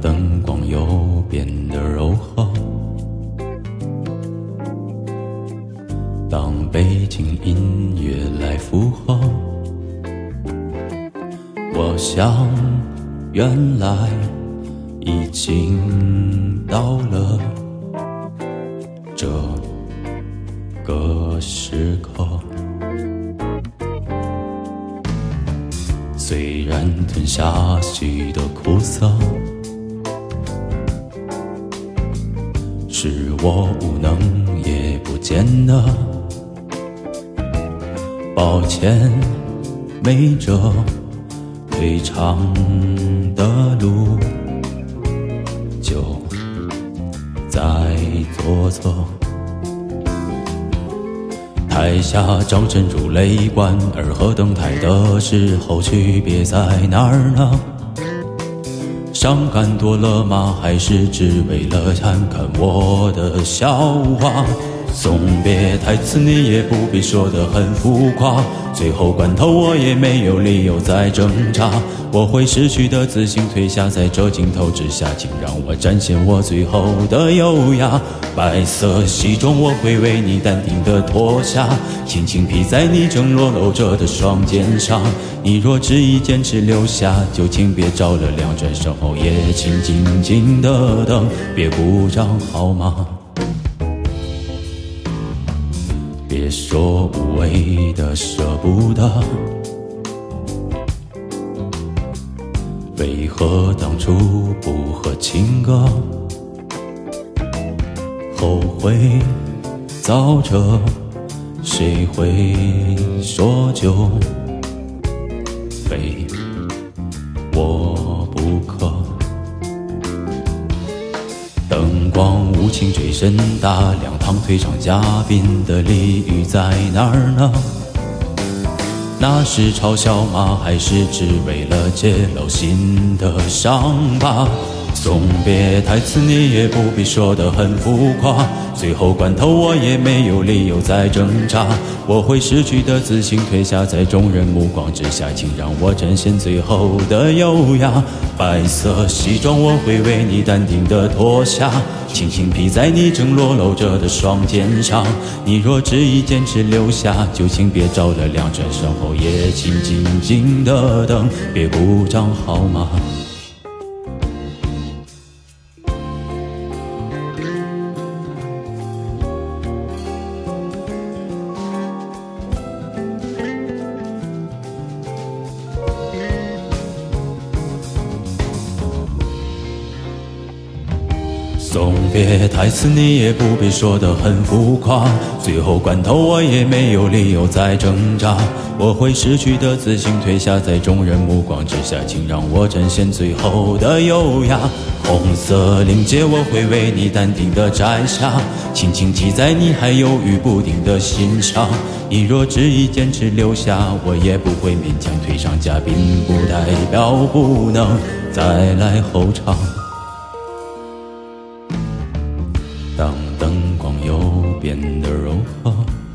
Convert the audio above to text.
灯光又变得柔和，当背景音乐来附和，我想原来已经到了这个时刻。虽然吞下许多苦涩，是我无能也不见得。抱歉，没辙，退场的路就在左侧。台下掌声如雷贯耳，和登台的时候区别在哪儿呢？伤感多了吗？还是只为了看看我的笑话？送别台词你也不必说得很浮夸，最后关头我也没有理由再挣扎。我会失去的自信退下，在这镜头之下，请让我展现我最后的优雅。白色西装我会为你淡定的脱下，轻轻披在你正裸露着的双肩上。你若执意坚持留下，就请别着了亮，转身后也请静静的等，别鼓掌好吗？别说无谓的舍不得，为何当初不和情歌？后悔早着，谁会说就非我灯光无情追身打两趟退场嘉宾的礼遇在哪儿呢？那是嘲笑吗？还是只为了揭露心的伤疤？送别台词你也不必说得很浮夸，最后关头我也没有理由再挣扎。我会失去的自信褪下，在众人目光之下，请让我展现最后的优雅。白色西装我会为你淡定的脱下，轻轻披在你正裸露着的双肩上。你若执意坚持留下，就请别着了亮，转身后也请静静的等，别鼓掌好吗？送别台词你也不必说得很浮夸，最后关头我也没有理由再挣扎。我会失去的自信退下，在众人目光之下，请让我展现最后的优雅。红色领结我会为你淡定的摘下，轻轻系在你还犹豫不定的心上。你若执意坚持留下，我也不会勉强退场。嘉宾不代表不能再来后场。变得柔和。